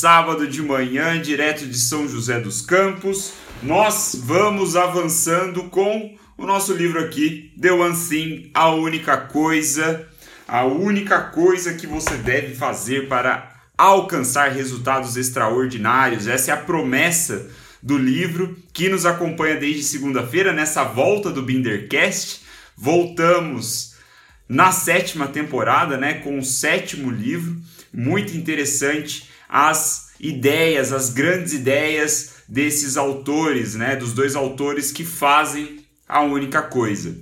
sábado de manhã, direto de São José dos Campos. Nós vamos avançando com o nosso livro aqui, The One Thing, a única coisa, a única coisa que você deve fazer para alcançar resultados extraordinários. Essa é a promessa do livro que nos acompanha desde segunda-feira nessa volta do Bindercast. Voltamos na sétima temporada, né, com o sétimo livro, muito interessante as ideias, as grandes ideias desses autores, né, dos dois autores que fazem a única coisa.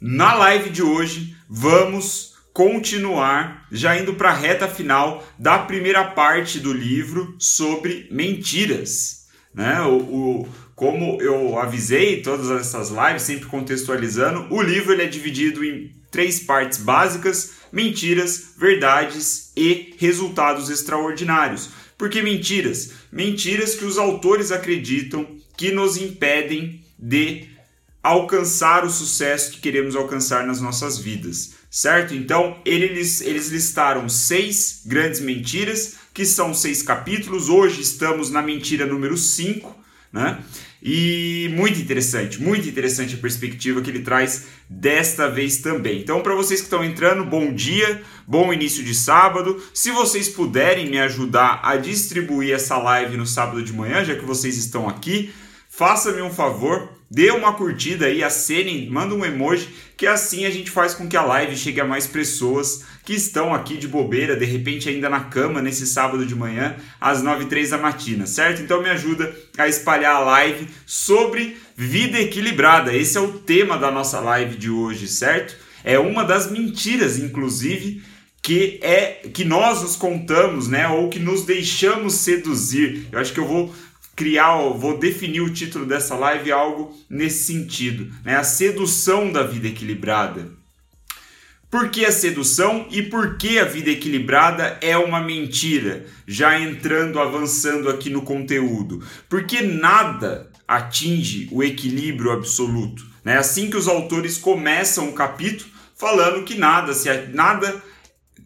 Na live de hoje, vamos continuar já indo para a reta final da primeira parte do livro sobre mentiras. Né? O, o, como eu avisei todas essas lives, sempre contextualizando, o livro ele é dividido em três partes básicas: mentiras, verdades e resultados extraordinários. Por que mentiras? Mentiras que os autores acreditam que nos impedem de alcançar o sucesso que queremos alcançar nas nossas vidas, certo? Então, eles, eles listaram seis grandes mentiras, que são seis capítulos. Hoje estamos na mentira número 5, né? E muito interessante, muito interessante a perspectiva que ele traz desta vez também. Então, para vocês que estão entrando, bom dia, bom início de sábado. Se vocês puderem me ajudar a distribuir essa live no sábado de manhã, já que vocês estão aqui, faça-me um favor, dê uma curtida aí, acenem, manda um emoji, que assim a gente faz com que a live chegue a mais pessoas que estão aqui de bobeira, de repente ainda na cama nesse sábado de manhã, às 9 e 3 da matina, certo? Então me ajuda a espalhar a live sobre vida equilibrada. Esse é o tema da nossa live de hoje, certo? É uma das mentiras, inclusive, que é que nós nos contamos, né, ou que nos deixamos seduzir. Eu acho que eu vou criar, vou definir o título dessa live algo nesse sentido, né? A sedução da vida equilibrada. Por que a sedução e por que a vida equilibrada é uma mentira? Já entrando, avançando aqui no conteúdo. Porque nada atinge o equilíbrio absoluto. Né? Assim que os autores começam o capítulo falando que nada, se nada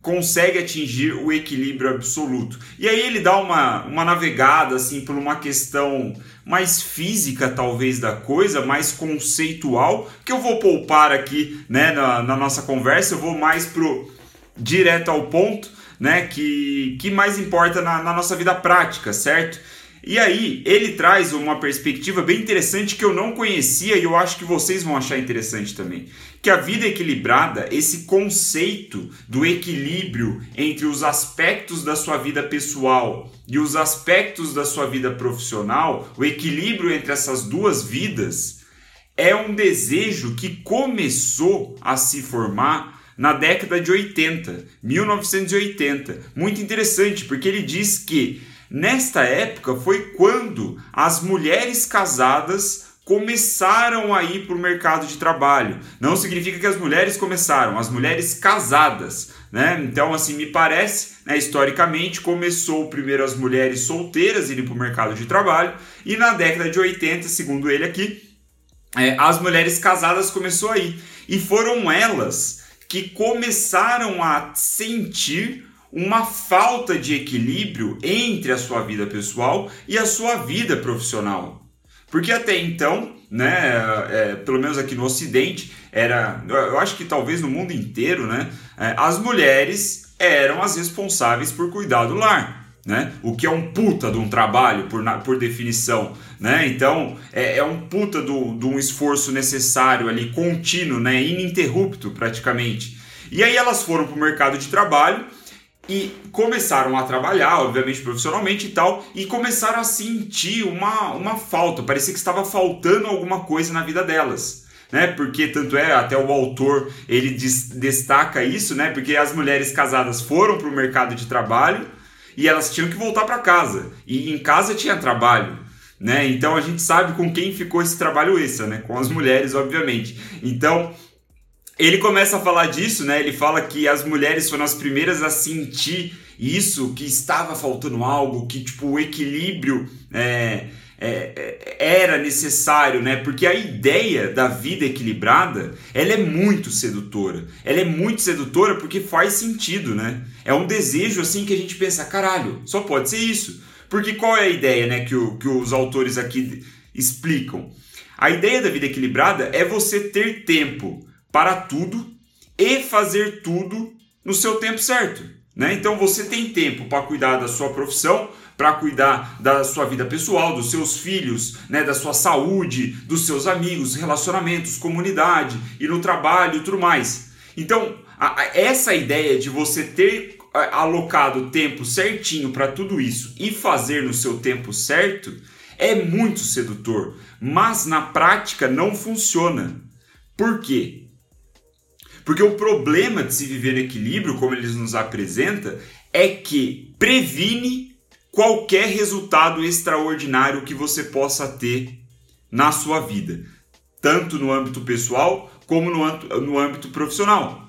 consegue atingir o equilíbrio absoluto. E aí ele dá uma, uma navegada assim por uma questão mais física talvez da coisa, mais conceitual, que eu vou poupar aqui né, na, na nossa conversa, eu vou mais pro direto ao ponto, né, que, que mais importa na, na nossa vida prática, certo? E aí, ele traz uma perspectiva bem interessante que eu não conhecia e eu acho que vocês vão achar interessante também. Que a vida equilibrada, esse conceito do equilíbrio entre os aspectos da sua vida pessoal e os aspectos da sua vida profissional, o equilíbrio entre essas duas vidas, é um desejo que começou a se formar na década de 80, 1980. Muito interessante, porque ele diz que Nesta época foi quando as mulheres casadas começaram a ir para o mercado de trabalho. Não significa que as mulheres começaram, as mulheres casadas, né? Então, assim, me parece, né, historicamente, começou primeiro as mulheres solteiras irem para o mercado de trabalho e na década de 80, segundo ele aqui, é, as mulheres casadas começou a ir. E foram elas que começaram a sentir uma falta de equilíbrio entre a sua vida pessoal e a sua vida profissional. Porque até então, né, é, pelo menos aqui no Ocidente, era, eu acho que talvez no mundo inteiro, né, é, as mulheres eram as responsáveis por cuidar do lar. Né? O que é um puta de um trabalho, por, por definição. Né? Então, é, é um puta de um esforço necessário ali, contínuo, né? ininterrupto praticamente. E aí elas foram para o mercado de trabalho e começaram a trabalhar, obviamente profissionalmente e tal, e começaram a sentir uma, uma falta, parecia que estava faltando alguma coisa na vida delas. Né? Porque tanto é, até o autor ele diz, destaca isso, né? Porque as mulheres casadas foram para o mercado de trabalho e elas tinham que voltar para casa. E em casa tinha trabalho. Né? Então a gente sabe com quem ficou esse trabalho extra, né? Com as mulheres, obviamente. Então ele começa a falar disso, né? Ele fala que as mulheres foram as primeiras a sentir isso, que estava faltando algo, que tipo o equilíbrio é, é, é, era necessário, né? Porque a ideia da vida equilibrada, ela é muito sedutora. Ela é muito sedutora porque faz sentido, né? É um desejo assim que a gente pensa, caralho, só pode ser isso. Porque qual é a ideia, né, que, o, que os autores aqui explicam? A ideia da vida equilibrada é você ter tempo para tudo e fazer tudo no seu tempo certo. Né? Então você tem tempo para cuidar da sua profissão, para cuidar da sua vida pessoal, dos seus filhos, né, da sua saúde, dos seus amigos, relacionamentos, comunidade e no trabalho e tudo mais. Então, a, a, essa ideia de você ter alocado tempo certinho para tudo isso e fazer no seu tempo certo é muito sedutor, mas na prática não funciona. Por quê? Porque o problema de se viver no equilíbrio, como eles nos apresenta, é que previne qualquer resultado extraordinário que você possa ter na sua vida, tanto no âmbito pessoal como no, no âmbito profissional.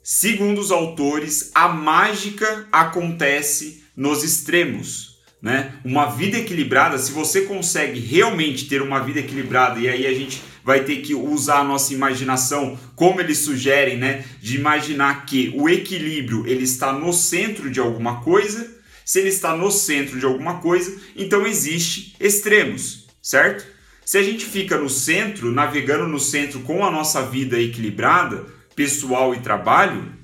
Segundo os autores, a mágica acontece nos extremos. Né? Uma vida equilibrada, se você consegue realmente ter uma vida equilibrada, e aí a gente vai ter que usar a nossa imaginação, como eles sugerem, né? de imaginar que o equilíbrio ele está no centro de alguma coisa se ele está no centro de alguma coisa, então existe extremos, certo? Se a gente fica no centro, navegando no centro com a nossa vida equilibrada, pessoal e trabalho,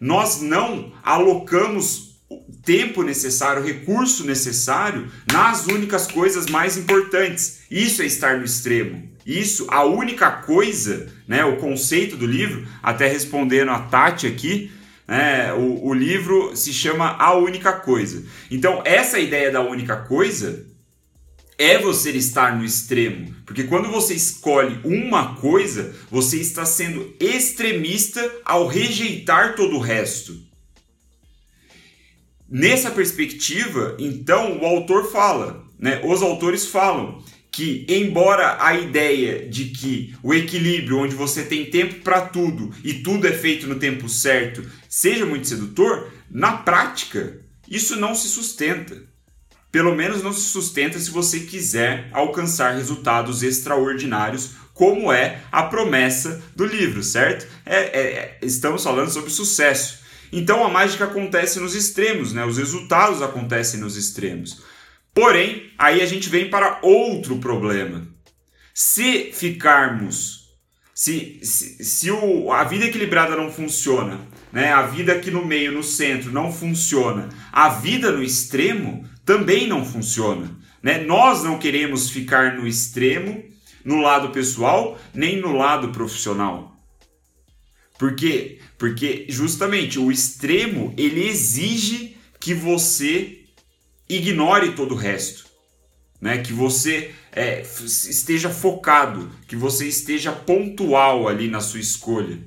nós não alocamos o tempo necessário, o recurso necessário nas únicas coisas mais importantes. Isso é estar no extremo. Isso, a única coisa, né, o conceito do livro, até respondendo a Tati aqui, é, o, o livro se chama A Única Coisa. Então, essa ideia da única coisa é você estar no extremo. Porque quando você escolhe uma coisa, você está sendo extremista ao rejeitar todo o resto. Nessa perspectiva, então, o autor fala, né, os autores falam que, embora a ideia de que o equilíbrio, onde você tem tempo para tudo e tudo é feito no tempo certo, seja muito sedutor, na prática isso não se sustenta. Pelo menos não se sustenta se você quiser alcançar resultados extraordinários, como é a promessa do livro, certo? É, é, é estamos falando sobre sucesso. Então a mágica acontece nos extremos, né? os resultados acontecem nos extremos. Porém, aí a gente vem para outro problema. Se ficarmos, se, se, se o, a vida equilibrada não funciona, né? a vida aqui no meio, no centro, não funciona, a vida no extremo também não funciona. Né? Nós não queremos ficar no extremo, no lado pessoal, nem no lado profissional. Por quê? Porque justamente o extremo ele exige que você ignore todo o resto. Né? Que você é, esteja focado, que você esteja pontual ali na sua escolha.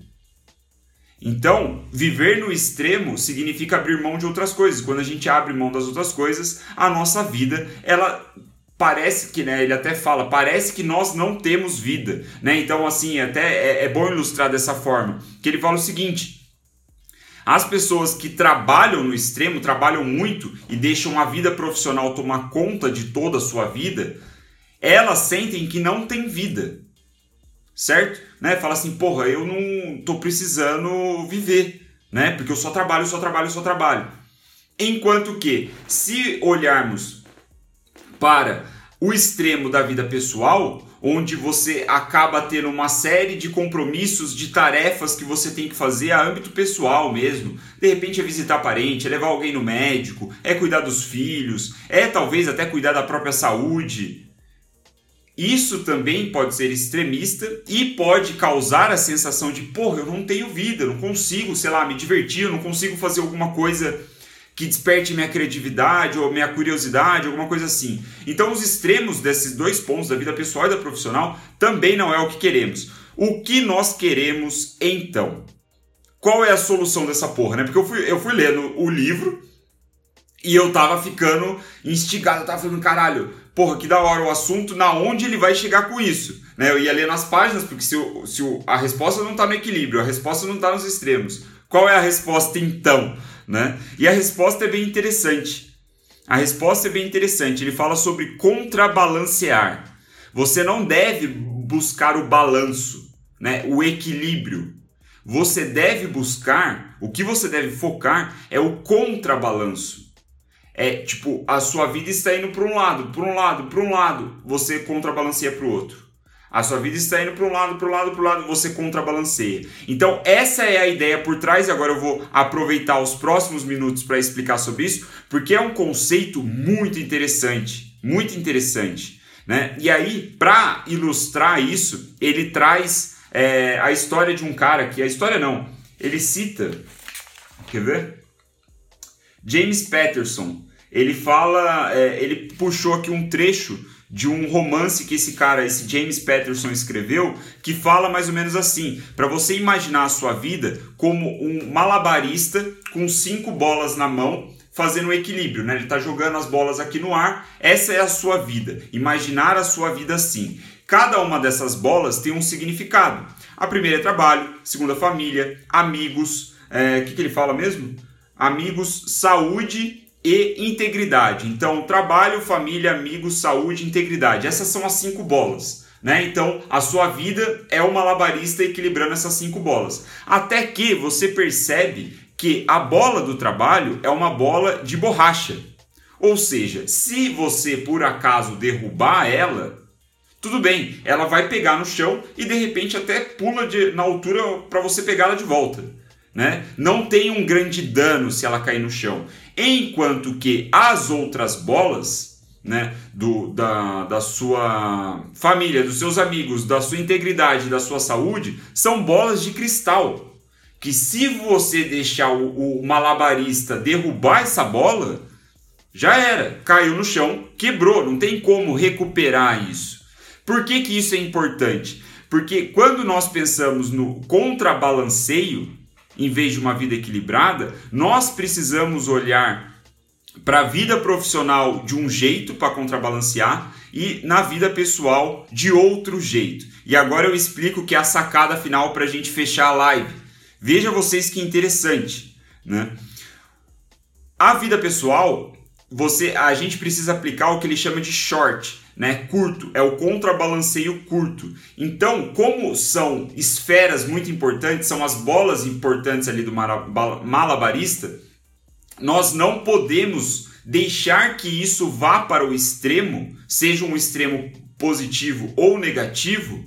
Então, viver no extremo significa abrir mão de outras coisas. Quando a gente abre mão das outras coisas, a nossa vida, ela parece que, né, ele até fala, parece que nós não temos vida, né? Então, assim, até é, é bom ilustrar dessa forma, que ele fala o seguinte: as pessoas que trabalham no extremo, trabalham muito e deixam a vida profissional tomar conta de toda a sua vida, elas sentem que não tem vida. Certo? Né? Fala assim, porra, eu não tô precisando viver, né? Porque eu só trabalho, só trabalho, só trabalho. Enquanto que, se olharmos para o extremo da vida pessoal, onde você acaba tendo uma série de compromissos, de tarefas que você tem que fazer a âmbito pessoal mesmo. De repente é visitar parente, é levar alguém no médico, é cuidar dos filhos, é talvez até cuidar da própria saúde. Isso também pode ser extremista e pode causar a sensação de, porra, eu não tenho vida, não consigo, sei lá, me divertir, eu não consigo fazer alguma coisa que desperte minha criatividade ou minha curiosidade, alguma coisa assim. Então, os extremos desses dois pontos, da vida pessoal e da profissional, também não é o que queremos. O que nós queremos então? Qual é a solução dessa porra, né? Porque eu fui, eu fui lendo o livro e eu tava ficando instigado, eu tava falando, caralho, porra, que da hora o assunto, na onde ele vai chegar com isso? Né? Eu ia ler nas páginas, porque se, o, se o, a resposta não tá no equilíbrio, a resposta não tá nos extremos. Qual é a resposta então? Né? E a resposta é bem interessante. A resposta é bem interessante. Ele fala sobre contrabalancear. Você não deve buscar o balanço, né? o equilíbrio. Você deve buscar, o que você deve focar é o contrabalanço. É tipo, a sua vida está indo para um lado, para um lado, para um lado, você contrabalanceia para o outro. A sua vida está indo para um lado, para um lado, para um lado, você contrabalanceia. Então, essa é a ideia por trás, e agora eu vou aproveitar os próximos minutos para explicar sobre isso, porque é um conceito muito interessante, muito interessante. Né? E aí, para ilustrar isso, ele traz é, a história de um cara que. A história não, ele cita. Quer ver? James Patterson. Ele fala. É, ele puxou aqui um trecho de um romance que esse cara, esse James Patterson escreveu, que fala mais ou menos assim: para você imaginar a sua vida como um malabarista com cinco bolas na mão, fazendo um equilíbrio, né? Ele está jogando as bolas aqui no ar. Essa é a sua vida. Imaginar a sua vida assim. Cada uma dessas bolas tem um significado. A primeira é trabalho, segunda família, amigos. O é, que, que ele fala mesmo? Amigos, saúde e integridade. Então, trabalho, família, amigos, saúde, integridade. Essas são as cinco bolas. Né? Então, a sua vida é o malabarista equilibrando essas cinco bolas. Até que você percebe que a bola do trabalho é uma bola de borracha. Ou seja, se você por acaso derrubar ela, tudo bem, ela vai pegar no chão e de repente até pula de, na altura para você pegá-la de volta. Né? Não tem um grande dano se ela cair no chão. Enquanto que as outras bolas, né, do, da, da sua família, dos seus amigos, da sua integridade, da sua saúde, são bolas de cristal. Que se você deixar o, o malabarista derrubar essa bola, já era, caiu no chão, quebrou, não tem como recuperar isso. Por que, que isso é importante? Porque quando nós pensamos no contrabalanceio, em vez de uma vida equilibrada, nós precisamos olhar para a vida profissional de um jeito para contrabalancear e na vida pessoal de outro jeito. E agora eu explico que é a sacada final para a gente fechar a live. Veja vocês que interessante, né? A vida pessoal, você, a gente precisa aplicar o que ele chama de short, né, curto, é o contrabalanceio curto. Então, como são esferas muito importantes, são as bolas importantes ali do malabarista, nós não podemos deixar que isso vá para o extremo, seja um extremo positivo ou negativo,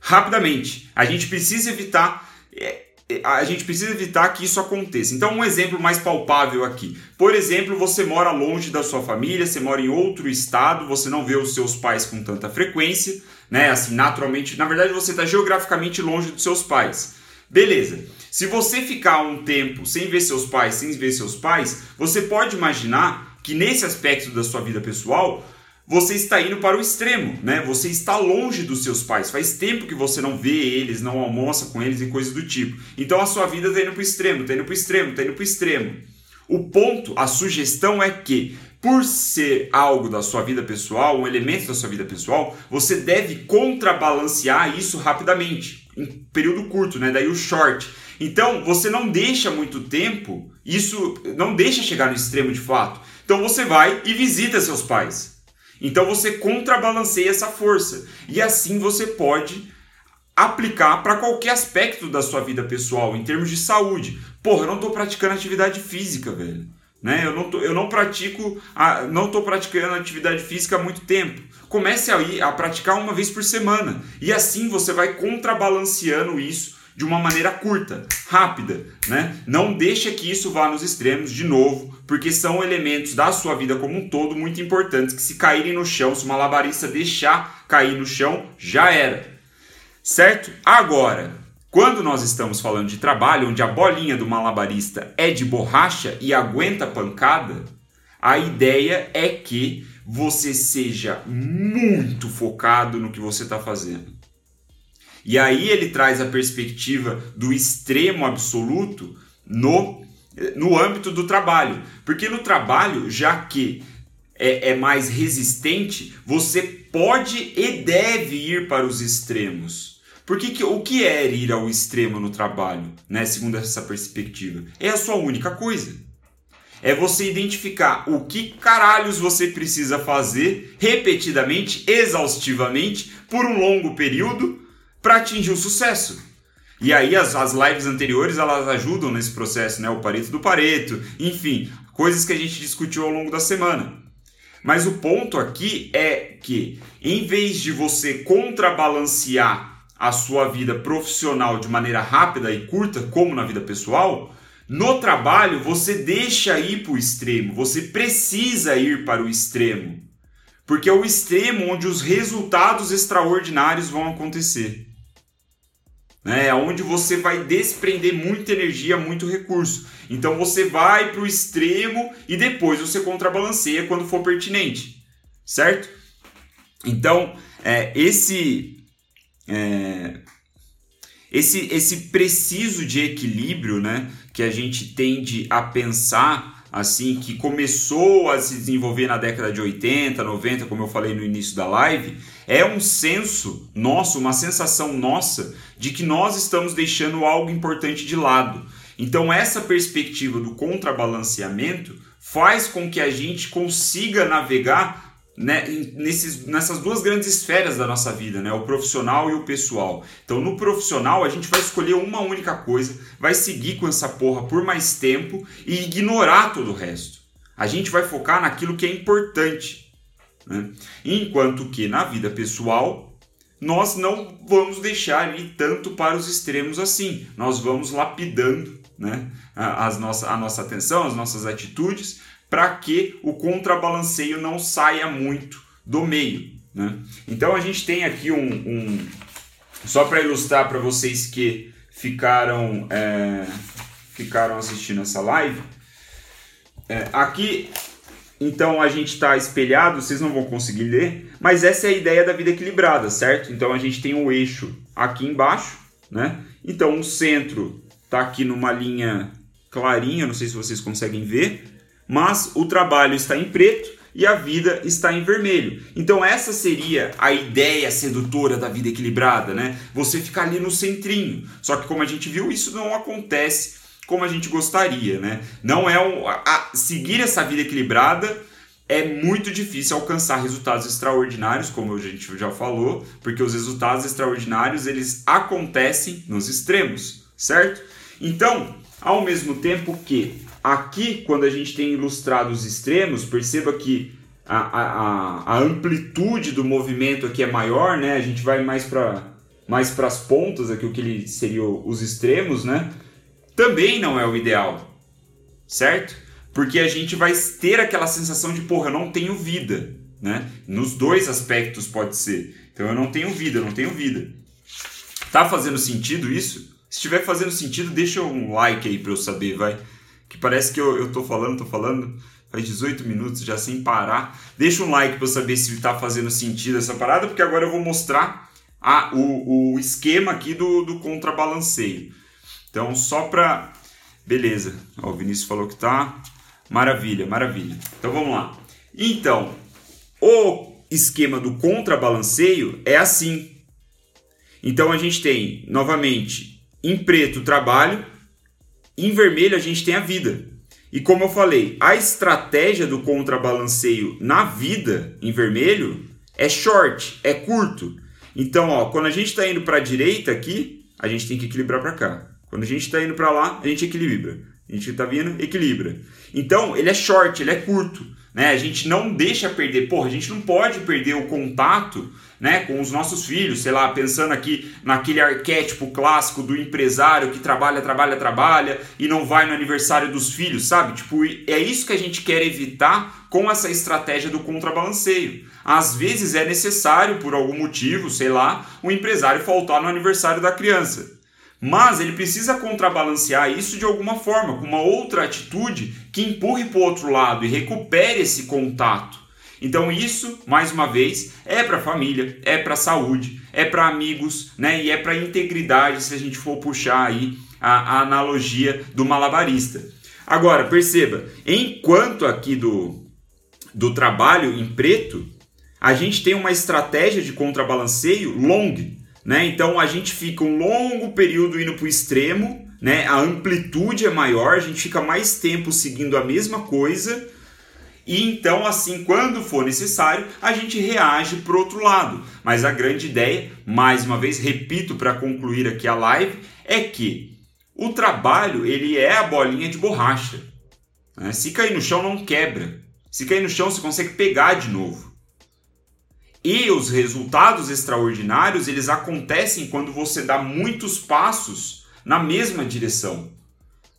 rapidamente. A gente precisa evitar é, a gente precisa evitar que isso aconteça. Então, um exemplo mais palpável aqui. Por exemplo, você mora longe da sua família, você mora em outro estado, você não vê os seus pais com tanta frequência, né? Assim, naturalmente, na verdade, você está geograficamente longe dos seus pais. Beleza. Se você ficar um tempo sem ver seus pais, sem ver seus pais, você pode imaginar que nesse aspecto da sua vida pessoal, você está indo para o extremo, né? Você está longe dos seus pais. Faz tempo que você não vê eles, não almoça com eles e coisas do tipo. Então a sua vida está indo para o extremo, está indo para o extremo, está indo para o extremo. O ponto, a sugestão é que, por ser algo da sua vida pessoal, um elemento da sua vida pessoal, você deve contrabalancear isso rapidamente, em período curto, né? Daí o short. Então, você não deixa muito tempo, isso não deixa chegar no extremo de fato. Então você vai e visita seus pais. Então você contrabalanceia essa força e assim você pode aplicar para qualquer aspecto da sua vida pessoal, em termos de saúde. Porra, eu não estou praticando atividade física, velho. Né? Eu, não tô, eu não pratico, a, não estou praticando atividade física há muito tempo. Comece a, ir, a praticar uma vez por semana e assim você vai contrabalanceando isso de uma maneira curta, rápida, né? Não deixa que isso vá nos extremos de novo, porque são elementos da sua vida como um todo muito importantes que se caírem no chão, se o malabarista deixar cair no chão, já era. Certo? Agora, quando nós estamos falando de trabalho onde a bolinha do malabarista é de borracha e aguenta pancada, a ideia é que você seja muito focado no que você está fazendo. E aí ele traz a perspectiva do extremo absoluto no, no âmbito do trabalho. Porque no trabalho, já que é, é mais resistente, você pode e deve ir para os extremos. Porque que, o que é ir ao extremo no trabalho, né, segundo essa perspectiva? É a sua única coisa. é você identificar o que caralhos você precisa fazer repetidamente, exaustivamente, por um longo período para atingir o sucesso. E aí as, as lives anteriores elas ajudam nesse processo, né? O Pareto do Pareto, enfim, coisas que a gente discutiu ao longo da semana. Mas o ponto aqui é que, em vez de você contrabalancear a sua vida profissional de maneira rápida e curta, como na vida pessoal, no trabalho você deixa ir para o extremo, você precisa ir para o extremo. Porque é o extremo onde os resultados extraordinários vão acontecer né? É onde você vai desprender muita energia, muito recurso. Então você vai para o extremo e depois você contrabalanceia quando for pertinente, certo? Então é, esse é, esse esse preciso de equilíbrio, né, que a gente tende a pensar assim que começou a se desenvolver na década de 80, 90, como eu falei no início da live, é um senso nosso, uma sensação nossa de que nós estamos deixando algo importante de lado. Então essa perspectiva do contrabalanceamento faz com que a gente consiga navegar né, nesses, nessas duas grandes esferas da nossa vida, né, o profissional e o pessoal. Então, no profissional, a gente vai escolher uma única coisa, vai seguir com essa porra por mais tempo e ignorar todo o resto. A gente vai focar naquilo que é importante. Né? Enquanto que na vida pessoal, nós não vamos deixar ir tanto para os extremos assim. Nós vamos lapidando né, as nossa, a nossa atenção, as nossas atitudes, para que o contrabalanceio não saia muito do meio. Né? Então a gente tem aqui um, um só para ilustrar para vocês que ficaram é, ficaram assistindo essa live. É, aqui então a gente está espelhado, vocês não vão conseguir ler, mas essa é a ideia da vida equilibrada, certo? Então a gente tem o um eixo aqui embaixo, né? Então o centro está aqui numa linha clarinha, não sei se vocês conseguem ver, mas o trabalho está em preto e a vida está em vermelho. Então essa seria a ideia sedutora da vida equilibrada, né? Você ficar ali no centrinho. Só que como a gente viu, isso não acontece como a gente gostaria, né? Não é um, a, seguir essa vida equilibrada é muito difícil alcançar resultados extraordinários, como a gente já falou, porque os resultados extraordinários eles acontecem nos extremos, certo? Então, ao mesmo tempo que Aqui, quando a gente tem ilustrado os extremos, perceba que a, a, a amplitude do movimento aqui é maior, né? A gente vai mais para mais as pontas, aqui o que seria os extremos, né? Também não é o ideal, certo? Porque a gente vai ter aquela sensação de, porra, eu não tenho vida, né? Nos dois aspectos pode ser. Então eu não tenho vida, eu não tenho vida. Tá fazendo sentido isso? Se estiver fazendo sentido, deixa um like aí para eu saber, vai que parece que eu, eu tô falando, tô falando faz 18 minutos já sem parar. Deixa um like para saber se está fazendo sentido essa parada, porque agora eu vou mostrar a, o, o esquema aqui do, do contrabalanceio. Então, só para. Beleza, Ó, o Vinícius falou que tá. Maravilha, maravilha. Então vamos lá. Então, o esquema do contrabalanceio é assim. Então a gente tem, novamente, em preto trabalho, em vermelho a gente tem a vida. E como eu falei, a estratégia do contrabalanceio na vida em vermelho é short, é curto. Então, ó, quando a gente está indo para a direita aqui, a gente tem que equilibrar para cá. Quando a gente está indo para lá, a gente equilibra. A gente está vindo, equilibra. Então, ele é short, ele é curto. Né? A gente não deixa perder. Porra, a gente não pode perder o contato né, com os nossos filhos, sei lá, pensando aqui naquele arquétipo clássico do empresário que trabalha, trabalha, trabalha e não vai no aniversário dos filhos, sabe? Tipo, é isso que a gente quer evitar com essa estratégia do contrabalanceio. Às vezes é necessário, por algum motivo, sei lá, o empresário faltar no aniversário da criança. Mas ele precisa contrabalancear isso de alguma forma, com uma outra atitude que empurre para o outro lado e recupere esse contato. Então isso, mais uma vez, é para família, é para saúde, é para amigos, né? E é para integridade, se a gente for puxar aí a, a analogia do malabarista. Agora, perceba, enquanto aqui do, do trabalho em preto, a gente tem uma estratégia de contrabalanceio long, né? Então a gente fica um longo período indo para o extremo, né? A amplitude é maior, a gente fica mais tempo seguindo a mesma coisa. E então, assim, quando for necessário, a gente reage para o outro lado. Mas a grande ideia, mais uma vez, repito para concluir aqui a live, é que o trabalho ele é a bolinha de borracha. Né? Se cair no chão, não quebra. Se cair no chão, você consegue pegar de novo. E os resultados extraordinários eles acontecem quando você dá muitos passos na mesma direção.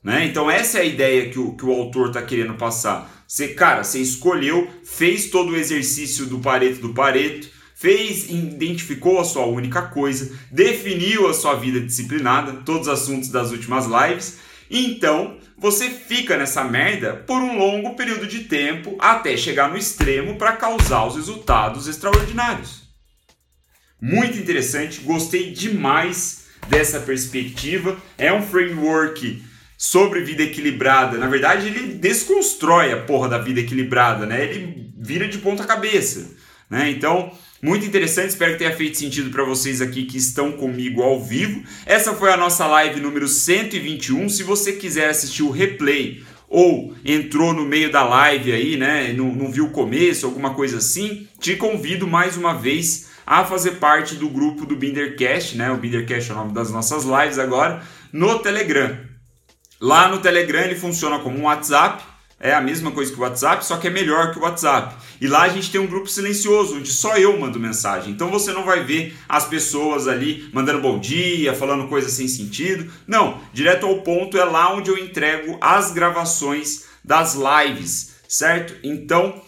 Né? Então essa é a ideia que o, que o autor está querendo passar. Você, cara, você escolheu, fez todo o exercício do Pareto do Pareto, fez, identificou a sua única coisa, definiu a sua vida disciplinada, todos os assuntos das últimas lives. Então você fica nessa merda por um longo período de tempo até chegar no extremo para causar os resultados extraordinários. Muito interessante, gostei demais dessa perspectiva. É um framework sobre vida equilibrada. Na verdade, ele desconstrói a porra da vida equilibrada, né? Ele vira de ponta cabeça, né? Então, muito interessante, espero que tenha feito sentido para vocês aqui que estão comigo ao vivo. Essa foi a nossa live número 121. Se você quiser assistir o replay ou entrou no meio da live aí, né, não, não viu o começo, alguma coisa assim, te convido mais uma vez a fazer parte do grupo do Bindercast, né? O Bindercast é o nome das nossas lives agora, no Telegram. Lá no Telegram ele funciona como um WhatsApp, é a mesma coisa que o WhatsApp, só que é melhor que o WhatsApp. E lá a gente tem um grupo silencioso, onde só eu mando mensagem. Então você não vai ver as pessoas ali mandando bom dia, falando coisas sem sentido. Não, direto ao ponto é lá onde eu entrego as gravações das lives, certo? Então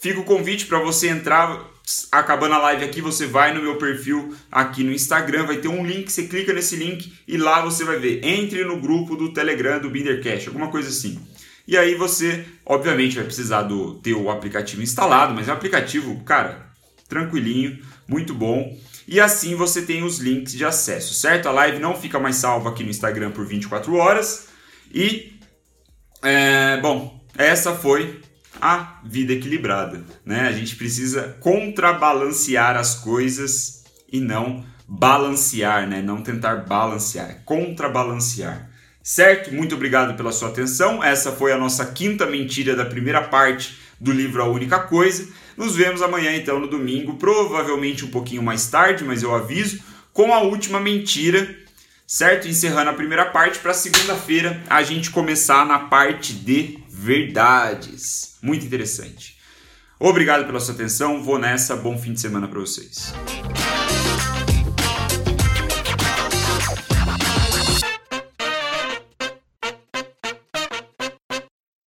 fica o convite para você entrar acabando a live aqui, você vai no meu perfil aqui no Instagram, vai ter um link, você clica nesse link e lá você vai ver. Entre no grupo do Telegram do Bindercast, alguma coisa assim. E aí você, obviamente, vai precisar do ter o aplicativo instalado, mas é um aplicativo, cara, tranquilinho, muito bom. E assim você tem os links de acesso, certo? A live não fica mais salva aqui no Instagram por 24 horas. E, é, bom, essa foi a vida equilibrada. Né? A gente precisa contrabalancear as coisas e não balancear, né? não tentar balancear, contrabalancear. Certo? Muito obrigado pela sua atenção. Essa foi a nossa quinta mentira da primeira parte do livro A Única Coisa. Nos vemos amanhã, então, no domingo, provavelmente um pouquinho mais tarde, mas eu aviso, com a última mentira, certo? Encerrando a primeira parte, para segunda-feira a gente começar na parte de verdades. Muito interessante. Obrigado pela sua atenção. Vou nessa. Bom fim de semana para vocês.